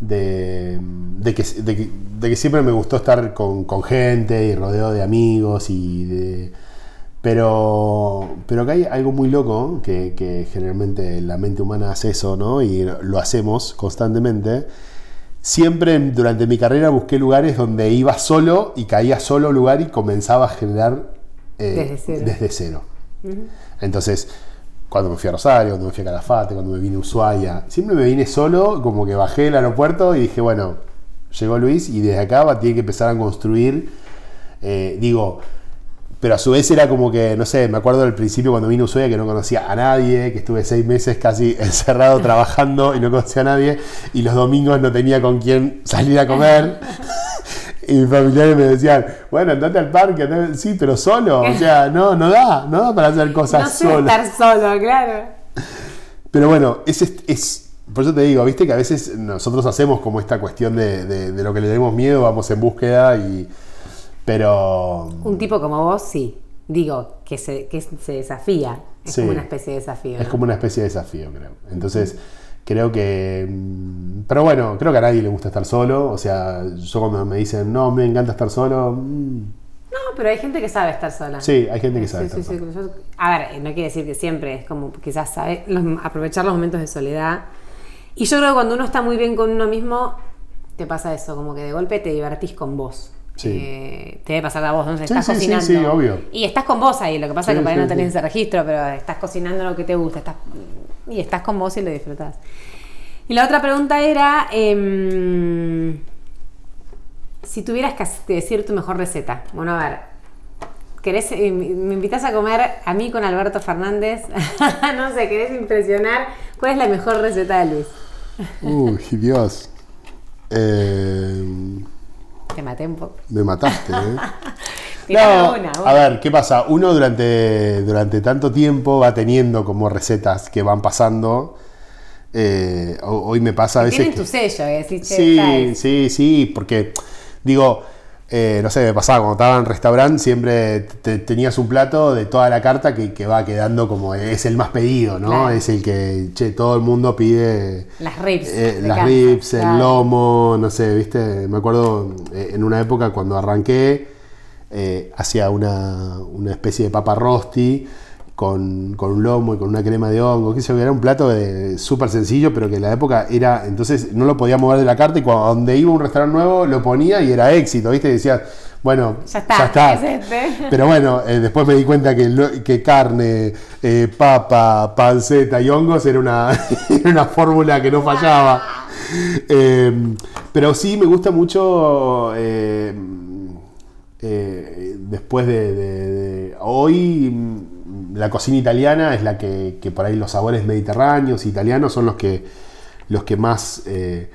de- de que, de que- de que siempre me gustó estar con, con gente y rodeado de amigos y de... Pero, pero que hay algo muy loco, que, que generalmente la mente humana hace eso, ¿no? Y lo hacemos constantemente. Siempre durante mi carrera busqué lugares donde iba solo y caía solo lugar y comenzaba a generar eh, Desde cero. desde cero. Entonces, cuando me fui a Rosario, cuando me fui a Calafate, cuando me vine a Ushuaia, siempre me vine solo, como que bajé del aeropuerto y dije, bueno, llegó Luis y desde acá va a tener que empezar a construir, eh, digo, pero a su vez era como que, no sé, me acuerdo del principio cuando vine a Ushuaia que no conocía a nadie, que estuve seis meses casi *laughs* encerrado *laughs* trabajando y no conocía a nadie, y los domingos no tenía con quién salir a comer. *laughs* Y mis familiares me decían, bueno, andate al parque, andate- sí, pero solo, o sea, *laughs* no, no da, no da para hacer cosas No sé solo. estar solo, claro. Pero bueno, es, es, por eso te digo, viste que a veces nosotros hacemos como esta cuestión de, de- de lo que le tenemos miedo, vamos en búsqueda y... Pero... Un tipo como vos, sí. Digo, que se, que se desafía. Es Sí. como una especie de desafío. Es como una especie de desafío, creo. Entonces, creo que... mm, Pero bueno, creo que a nadie le gusta estar solo. O sea, yo cuando me dicen, no, me encanta estar solo... mm, No, pero hay gente que sabe estar sola. Sí, hay gente que sabe sí, estar sí. A ver, no quiere decir que siempre, es como quizás sabe los- aprovechar los momentos de soledad. Y yo creo que cuando uno está muy bien con uno mismo, te pasa eso, como que de golpe te divertís con vos. Sí. Eh, te debe pasar a vos, no estás sí, sí, cocinando. sí, obvio. Y estás con vos ahí, lo que pasa es que por ahí no tenés ese registro, pero estás cocinando lo que te gusta, estás, y estás con vos y lo disfrutás. Y la otra pregunta era, em, si tuvieras que decir tu mejor receta. Bueno, a ver, ¿querés, eh, me invitas a comer a mí con Alberto Fernández? *laughs* no sé, ¿querés impresionar? ¿Cuál es la mejor receta de Luis? Uy, Dios. *laughs* Eh, Te maté un poco. me mataste, ¿eh? *laughs* No, una, a ver, ¿qué pasa? Uno durante, durante tanto tiempo va teniendo como recetas que van pasando. Eh, ho- hoy me pasa a veces. Tienen que- tu sello, eh, Sí, sí, sí, porque digo, eh, no sé, me pasaba cuando estaba en restaurante, siempre te- tenías un plato de toda la carta que, que va quedando como es el más pedido, ¿no? Claro. Es el que, che, todo el mundo pide. Las ribs. Eh, las ribs, el claro. lomo, no sé, viste, me acuerdo en una época cuando arranqué, eh, hacía una, una especie de papa rosti con, con un lomo y con una crema de hongo, que era un plato de- súper sencillo, pero que en la época era, entonces no lo podía mover de la carta y cuando donde iba a un restaurante nuevo lo ponía y era éxito, viste, y decía, bueno, Ya está, es este. *laughs* pero bueno, eh, después me di cuenta que, carne, eh, papa, panceta y hongos era una, *laughs* era una fórmula que no fallaba. Eh, pero sí me gusta mucho. Eh, después de, Hoy la cocina italiana es la que, por ahí los sabores mediterráneos, italianos, son los que, los que más. eh,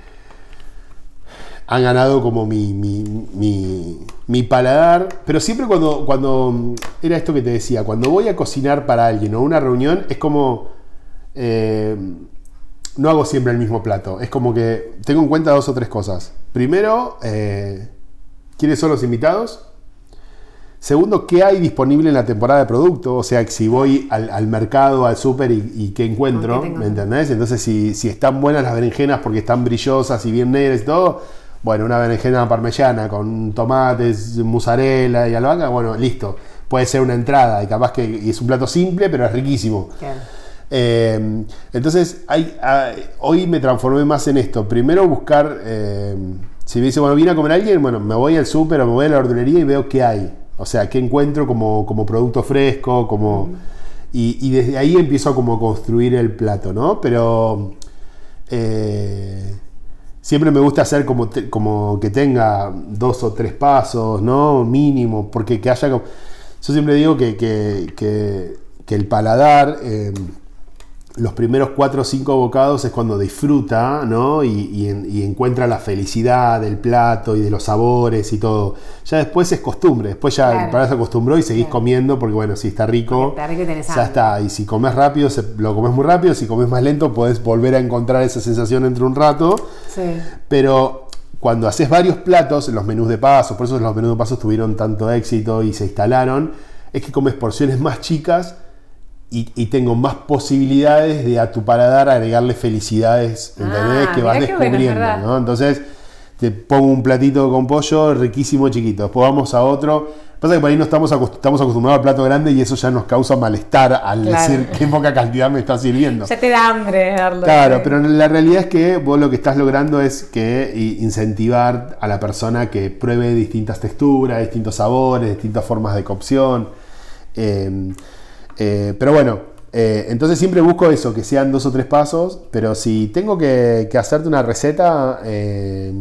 han ganado como mi, mi, mi- paladar. Pero siempre cuando, cuando. mm, Era esto que te decía, cuando voy a cocinar para alguien o una reunión, es como. eh, no hago siempre el mismo plato. Es como que tengo en cuenta dos o tres cosas. Primero, ¿quiénes son los invitados? Segundo, ¿qué hay disponible en la temporada de producto? O sea, si voy al, al mercado, al súper y, y qué encuentro. ¿me entendés? Entonces, si, si están buenas las berenjenas porque están brillosas y bien negras y todo, bueno, una berenjena parmellana con tomates, mozzarella y albahaca, bueno, listo. Puede ser una entrada y capaz que y es un plato simple, pero es riquísimo. Claro. Eh, entonces, hay, ah, hoy me transformé más en esto. Primero buscar, eh, si me dice, bueno, vine a comer alguien, bueno, me voy al súper o me voy a la verdulería y veo qué hay. O sea, qué encuentro como, como producto fresco, como... Y, y desde ahí empiezo a como construir el plato, ¿no? Pero eh, siempre me gusta hacer como, te- como que tenga dos o tres pasos, ¿no? Mínimo, porque que haya... Yo siempre digo que, que- que- que el paladar... eh, los primeros cuatro o cinco bocados es cuando disfruta, ¿no? Y, y en- y encuentra la felicidad del plato y de los sabores y todo. Ya después es costumbre, después ya Claro. el paladar se acostumbró y seguís Claro. comiendo porque, bueno, si está rico, está rico ya está. Y si comes rápido, se- lo comes muy rápido. Si comes más lento, podés volver a encontrar esa sensación dentro de un rato. Sí. Pero cuando haces varios platos, los menús de pasos, por eso los menús de pasos tuvieron tanto éxito y se instalaron, es que comes porciones más chicas y, y tengo más posibilidades de a tu paladar agregarle felicidades, ¿entendés? Ah, que vas descubriendo. ¿no? Entonces te pongo un platito con pollo riquísimo chiquito, después vamos a otro. Pasa que por ahí no estamos, acost- estamos acostumbrados al plato grande y eso ya nos causa malestar al Claro. decir qué poca cantidad me está sirviendo. Ya te da hambre verlo. Claro, pero la realidad es que vos lo que estás logrando es que incentivar a la persona que pruebe distintas texturas, distintos sabores, distintas formas de cocción. Eh, eh, pero bueno, eh, entonces siempre busco eso, que sean dos o tres pasos, pero si tengo que, que hacerte una receta, eh,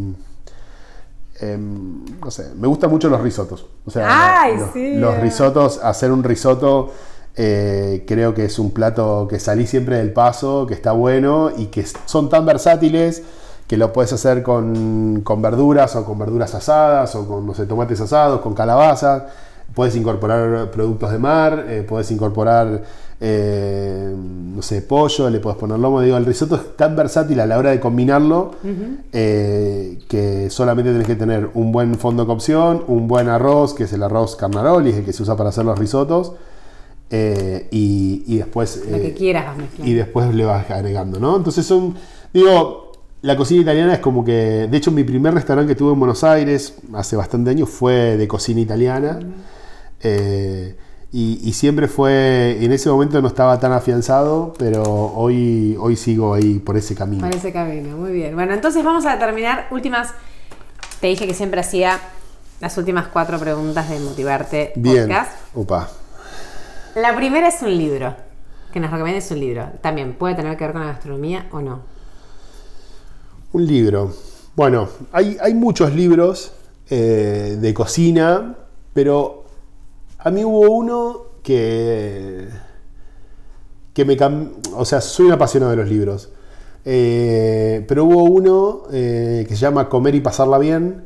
em, no sé, me gustan mucho los risotos. O sea, Ay, los, sí. los risotos, hacer un risotto eh, creo que es un plato que salí siempre del paso, que está bueno y que son tan versátiles que lo puedes hacer con, con verduras o con verduras asadas o con, no sé, tomates asados, con calabazas. Puedes incorporar productos de mar, eh, puedes incorporar, eh, no sé, pollo, le puedes poner lomo. Digo, el risotto es tan versátil a la hora de combinarlo eh, que solamente tenés que tener un buen fondo de cocción, un buen arroz, que es el arroz carnaroli, es el que se usa para hacer los risotos, y, y después... Lo que quieras y después le vas agregando, ¿no? Entonces son, digo, la cocina italiana es como que, de hecho mi primer restaurante que tuve en Buenos Aires hace bastante años fue de cocina italiana. Eh, y, y siempre fue, en ese momento no estaba tan afianzado, pero hoy, hoy sigo ahí por ese camino. Por ese camino, muy bien. Bueno, entonces vamos a terminar últimas. Te dije que siempre hacía las últimas cuatro preguntas de Motivarte Bien. Podcast. Opa. La primera es un libro. Que nos recomiendes un libro. También puede tener que ver con la gastronomía o no. Un libro. Bueno, hay, hay muchos libros eh, de cocina, pero a mí hubo uno que, que me cambió. O sea, soy un apasionado de los libros. Eh, pero hubo uno eh, que se llama Comer y Pasarla Bien,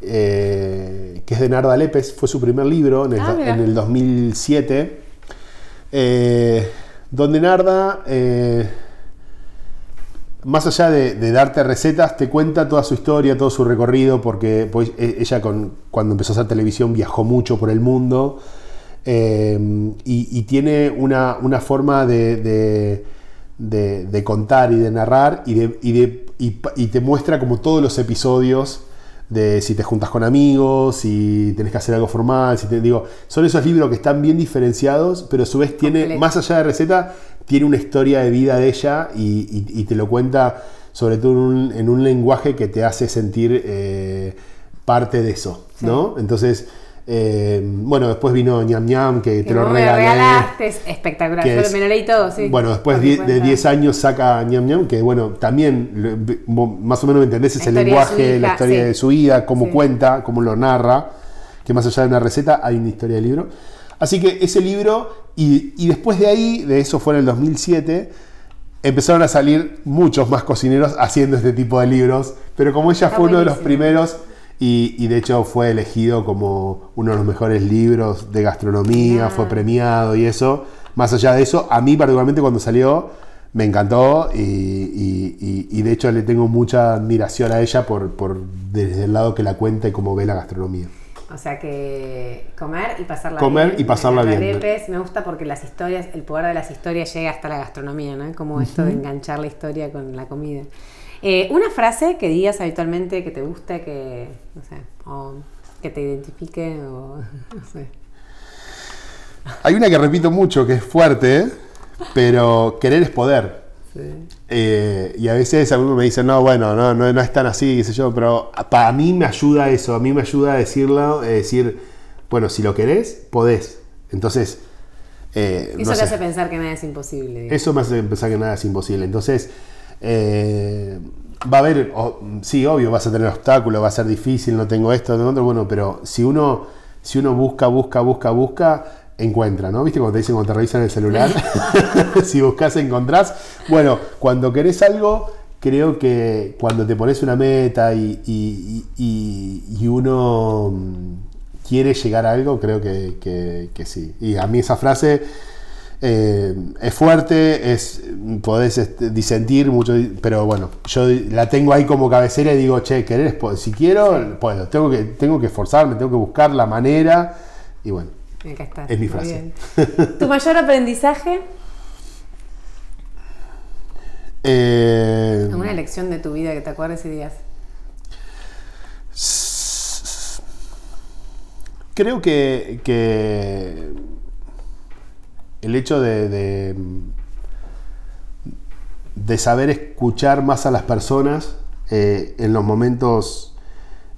eh, que es de Narda Lépez, fue su primer libro en el, Ah, en el 2007, eh, donde Narda, más allá de, de darte recetas, te cuenta toda su historia, todo su recorrido, porque pues, e- ella con, cuando empezó a hacer televisión viajó mucho por el mundo eh, y, y tiene una, una forma de, de- contar y de narrar y, de, y, de- y y te muestra como todos los episodios de si te juntas con amigos, si tenés que hacer algo formal, si te digo, son esos libros que están bien diferenciados, pero a su vez tiene, Completo. más allá de receta, tiene una historia de vida de ella y, y- y te lo cuenta sobre todo en un, en un lenguaje que te hace sentir eh, parte de eso, ¿no? Entonces, eh, bueno, después vino ñam ñam, que, Que te lo regalé. regalaste, es espectacular. que Yo es- me lo leí todo, sí. Bueno, después die- de cuenta. 10 años saca ñam ñam, que bueno, también más o menos me entendés, es el de lenguaje, la historia sí. de su vida, cómo Sí. cuenta, cómo lo narra, que más allá de una receta hay una historia del libro. Así que ese libro, y, y después de ahí, de eso fue en el 2007, empezaron a salir muchos más cocineros haciendo este tipo de libros, pero como ella Está fue uno de los primeros y, y de hecho fue elegido como uno de los mejores libros de gastronomía, Ah. fue premiado y eso, más allá de eso, a mí particularmente cuando salió me encantó y- y de hecho le tengo mucha admiración a ella por, por desde el lado que la cuenta y cómo ve la gastronomía. O sea que comer y pasarla Comer bien. y pasarla bien. arepes, me gusta porque las historias, el poder de las historias llega hasta la gastronomía, ¿no? Como esto de enganchar la historia con la comida. Eh, una frase que digas habitualmente que te guste, que, no sé, o que te identifique, o *laughs* no sé. Hay una que repito mucho, que es fuerte, pero querer es poder. Sí. Eh, y a veces algunos me dicen, no, bueno, no, no, no es tan así, qué sé yo, pero para mí me ayuda eso, a mí me ayuda a decirlo, eh, decir, bueno, si lo querés, podés. Entonces, eh, Eso no te sé, hace pensar que nada es imposible. digamos. eso me hace pensar que nada es imposible. Entonces, eh, va a haber, sí, obvio, vas a tener obstáculos, va a ser difícil, no tengo esto, no tengo otro, bueno, pero si uno, si uno busca, busca, busca, busca, encuentra, ¿no? ¿Viste cuando te dicen cuando te revisan el celular? *laughs* si buscas, encontrás. Bueno, cuando querés algo, creo que cuando te pones una meta y, uno mm, quiere llegar a algo, creo que, sí. Y a mí esa frase eh, es fuerte, es podés este, disentir mucho, pero bueno, yo la tengo ahí como cabecera y digo, che, querés, si quiero, puedo, tengo que, tengo que esforzarme, tengo que buscar la manera y bueno. Acá está. Es mi frase. *laughs* ¿Tu mayor aprendizaje? Eh, ¿Alguna lección de tu vida que te acuerdes y digas? Creo que, que el hecho de, de, de saber escuchar más a las personas eh, en los momentos,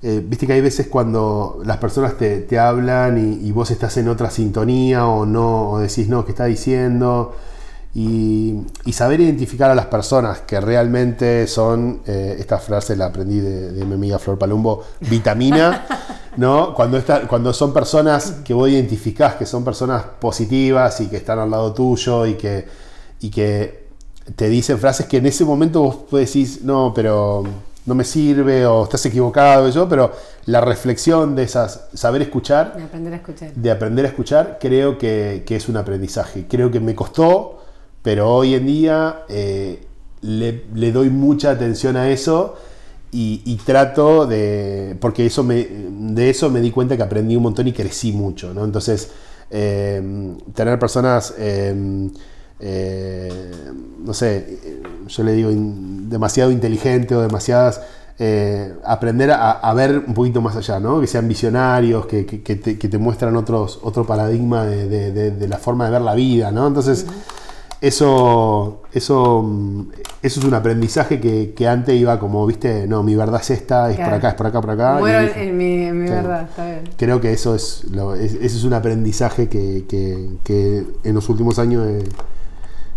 eh, viste que hay veces cuando las personas te, te hablan y, y vos estás en otra sintonía o no, o decís no, ¿qué está diciendo? Y, y saber identificar a las personas que realmente son, eh, esta frase la aprendí de, de mi amiga Flor Palumbo, vitamina, *laughs* ¿no? Cuando, esta- cuando son personas que vos identificás que son personas positivas y que están al lado tuyo y que, y que te dicen frases que en ese momento vos decís, no, pero no me sirve o estás equivocado, yo, pero la reflexión de esas, saber escuchar, De aprender a escuchar. de aprender a escuchar, creo que, que es un aprendizaje. Creo que me costó, pero hoy en día eh, le, le doy mucha atención a eso y, y trato de. porque eso me, de eso me di cuenta que aprendí un montón y crecí mucho. ¿no? Entonces, eh, tener personas. eh, eh, no sé, eh, yo le digo in- demasiado inteligente o demasiadas eh, aprender a, a ver un poquito más allá, ¿no? Que sean visionarios, que, que- que te, que te muestran otros, otro paradigma de, de- de- de la forma de ver la vida, ¿no? Entonces, eso, eso, mm, eso es un aprendizaje que, que antes iba como, viste, no, mi verdad es esta, es por acá, es por acá, por acá. y Muero en, dije, en mi, en mi Sí. verdad, está bien. Creo que eso es, lo- es- un aprendizaje que, en los últimos años he,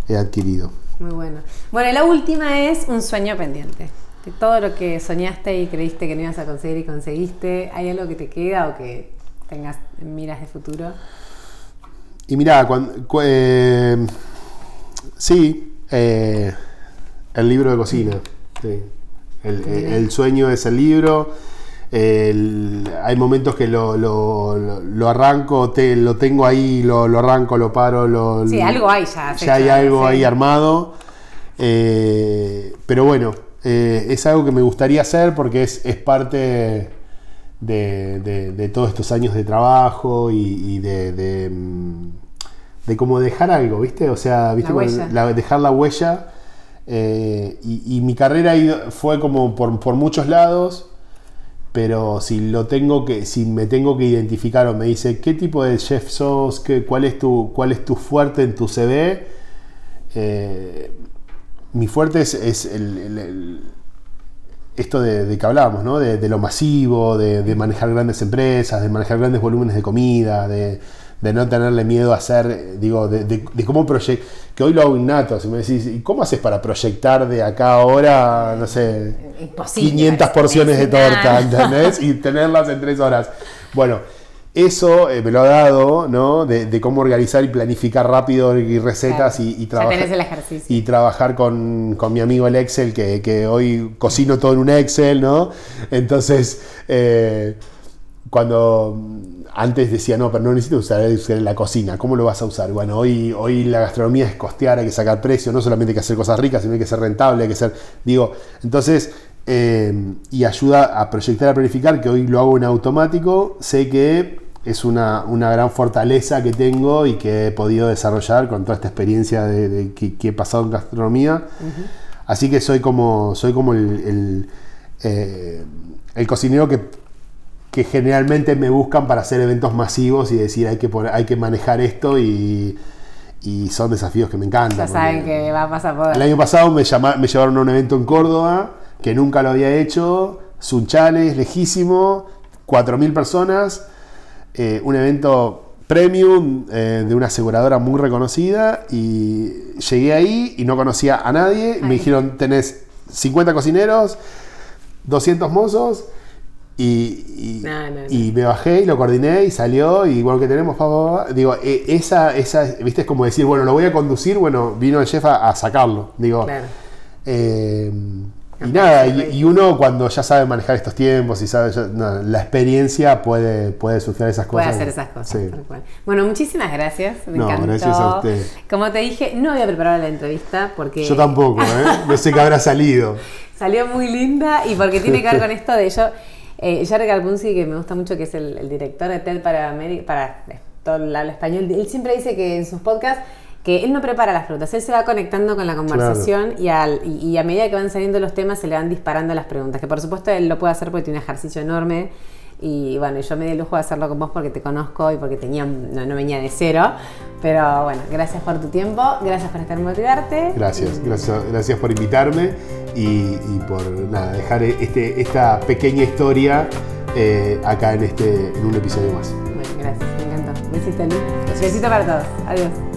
he adquirido. Muy bueno. Bueno, y la última es un sueño pendiente. De todo lo que soñaste y creíste que no ibas a conseguir y conseguiste, ¿hay algo que te queda o que tengas en miras de futuro? Y mirá, cuando, sí, eh, el libro de cocina. sí. El, el sueño es el libro. El- hay momentos que lo, lo- arranco, te- lo tengo ahí, lo, lo arranco, lo paro, lo, Sí, algo hay ya. ya hay algo sí. ahí armado. Eh, pero bueno, eh, es algo que me gustaría hacer porque es, es parte de, de- de todos estos años de trabajo y, y de, de, mm, de como dejar algo, ¿viste? O sea, ¿viste? La la- dejar la huella. eh, y, y mi carrera fue como por, por muchos lados. Pero si lo tengo que, si me tengo que identificar o me dice qué tipo de chef sos, qué, cuál es tu, cuál es tu fuerte en tu CV, eh, mi fuerte es, es el- esto de, de que hablábamos, ¿no? De, de lo masivo, de, de manejar grandes empresas, de manejar grandes volúmenes de comida, de, de no tenerle miedo a hacer, digo, de, de- de cómo proyectar, que hoy lo hago innato, si me decís, ¿y cómo haces para proyectar de acá a ahora, no sé, Imposible. 500 parece, porciones de torta, ¿entendés? Y tenerlas en tres horas. Bueno, eso eh, me lo ha dado, ¿no? De, de cómo organizar y planificar rápido y recetas Claro. y, y Ya trabajar. tenés el ejercicio. Y trabajar con, con mi amigo el Excel, que, que hoy cocino todo en un Excel, ¿no? Entonces, eh, cuando mm, antes decía, no, pero no necesito usar en la cocina, ¿cómo lo vas a usar? Bueno, hoy, hoy la gastronomía es costear, hay que sacar precio, no solamente hay que hacer cosas ricas, sino hay que ser rentable, hay que ser, digo, entonces eh, y ayuda a proyectar, a planificar, que hoy lo hago en automático, sé que es una, una gran fortaleza que tengo y que he podido desarrollar con toda esta experiencia de, de que, que he pasado en gastronomía. Así que soy como, soy como el, el, eh, el cocinero que, que generalmente me buscan para hacer eventos masivos y decir hay que, poner- hay que manejar esto y, y son desafíos que me encantan. Ya saben que va a pasar por. el año pasado me, llama- me llevaron a un evento en Córdoba que nunca lo había hecho. Sunchales, lejísimo, 4.000 personas. eh, un evento premium eh, de una aseguradora muy reconocida. Y llegué ahí y no conocía a nadie. Me dijeron: Tenés 50 cocineros, 200 mozos. Y, y- No, no, no. y me bajé y lo coordiné y salió y bueno, que tenemos, pa, pa, pa. digo, eh, esa, esa, viste, es como decir, bueno, lo voy a conducir, bueno, vino el chef a, a sacarlo, digo, Claro. eh, y nada, y, uno cuando ya sabe manejar estos tiempos y sabe, ya- la experiencia puede, puede surfear esas Puede cosas. hacer esas cosas. Sí. tal cual. Bueno, muchísimas gracias. Me encantó. gracias a usted. Como te dije, no había preparado la entrevista porque Yo tampoco, ¿eh? *laughs* No sé qué habrá salido. salió muy linda y porque tiene que ver con esto de yo. Eh, Jerry Galpunzi, que me gusta mucho, que es el, el director de TED para, Ameri- para eh, todo el habla español, él siempre dice que en sus podcasts que él no prepara las preguntas, él se va conectando con la conversación y, al- y- y a medida que van saliendo los temas se le van disparando las preguntas, que por supuesto él lo puede hacer porque tiene un ejercicio enorme y bueno, yo me di el lujo de hacerlo con vos porque te conozco y porque tenía, no, no venía de cero, pero bueno, gracias por tu tiempo, gracias por estar en motivarte. Gracias, gracias, gracias por invitarme y, y por nada, dejar este, esta pequeña historia eh, acá en, este, en un episodio más. Bueno, gracias, me encantó. Besito, Lu. Besito para todos. Adiós.